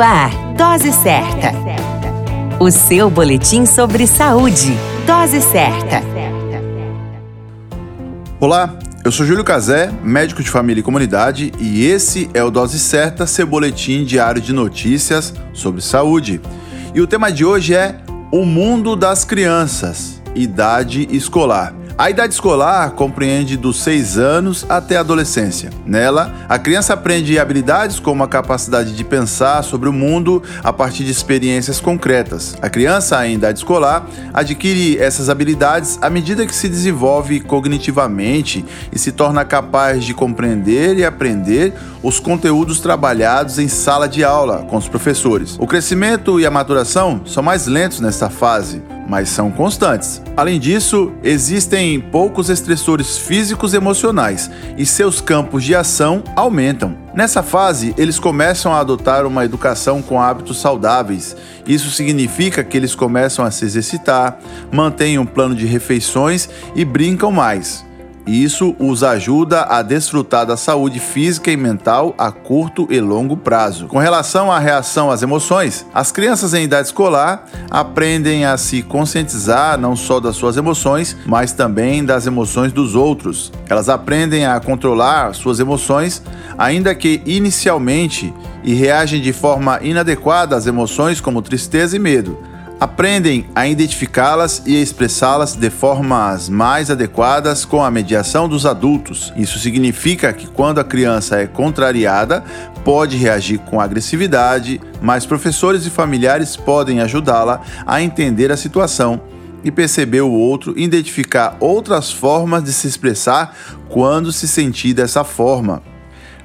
Ar, Dose Certa. O seu boletim sobre saúde. Dose Certa. Olá, eu sou Júlio Cazé, médico de família e comunidade, e esse é o Dose Certa, seu boletim diário de notícias sobre saúde. E o tema de hoje é o mundo das crianças, idade escolar. A idade escolar compreende dos 6 anos até a adolescência. Nela, a criança aprende habilidades como a capacidade de pensar sobre o mundo a partir de experiências concretas. A criança em idade escolar adquire essas habilidades à medida que se desenvolve cognitivamente e se torna capaz de compreender e aprender os conteúdos trabalhados em sala de aula com os professores. O crescimento e a maturação são mais lentos nesta fase, mas são constantes. Além disso, existem poucos estressores físicos e emocionais e seus campos de ação aumentam. Nessa fase, eles começam a adotar uma educação com hábitos saudáveis. Isso significa que eles começam a se exercitar, mantêm um plano de refeições e brincam mais. Isso os ajuda a desfrutar da saúde física e mental a curto e longo prazo. Com relação à reação às emoções, as crianças em idade escolar aprendem a se conscientizar não só das suas emoções, mas também das emoções dos outros. Elas aprendem a controlar suas emoções, ainda que inicialmente, e reagem de forma inadequada às emoções como tristeza e medo aprendem a identificá-las e expressá-las de formas mais adequadas com a mediação dos adultos. Isso significa que quando a criança é contrariada, pode reagir com agressividade, mas professores e familiares podem ajudá-la a entender a situação e perceber o outro, identificar outras formas de se expressar quando se sentir dessa forma.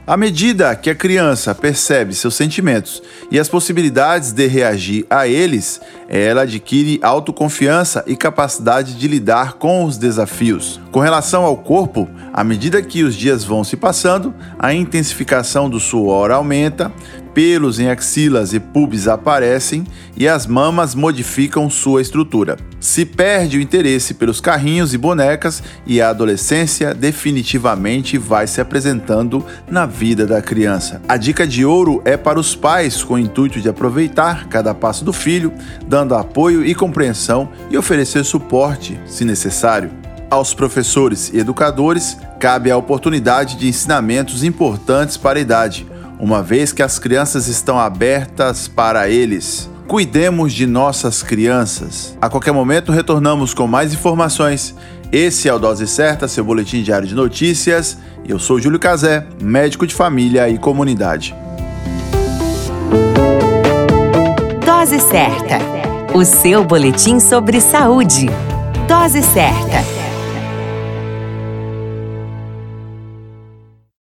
À medida que a criança percebe seus sentimentos e as possibilidades de reagir a eles, ela adquire autoconfiança e capacidade de lidar com os desafios. Com relação ao corpo, à medida que os dias vão se passando, a intensificação do suor aumenta, pelos em axilas e pubis aparecem e as mamas modificam sua estrutura. Se perde o interesse pelos carrinhos e bonecas e a adolescência definitivamente vai se apresentando na vida da criança. A dica de ouro é para os pais com o intuito de aproveitar cada passo do filho, dando apoio e compreensão e oferecer suporte se necessário. Aos professores e educadores cabe a oportunidade de ensinamentos importantes para a idade uma vez que as crianças estão abertas para eles. Cuidemos de nossas crianças. A qualquer momento retornamos com mais informações. Esse é o Dose Certa, seu boletim diário de notícias. Eu sou Júlio Cazé, médico de família e comunidade. Dose Certa, o seu boletim sobre saúde. Dose Certa.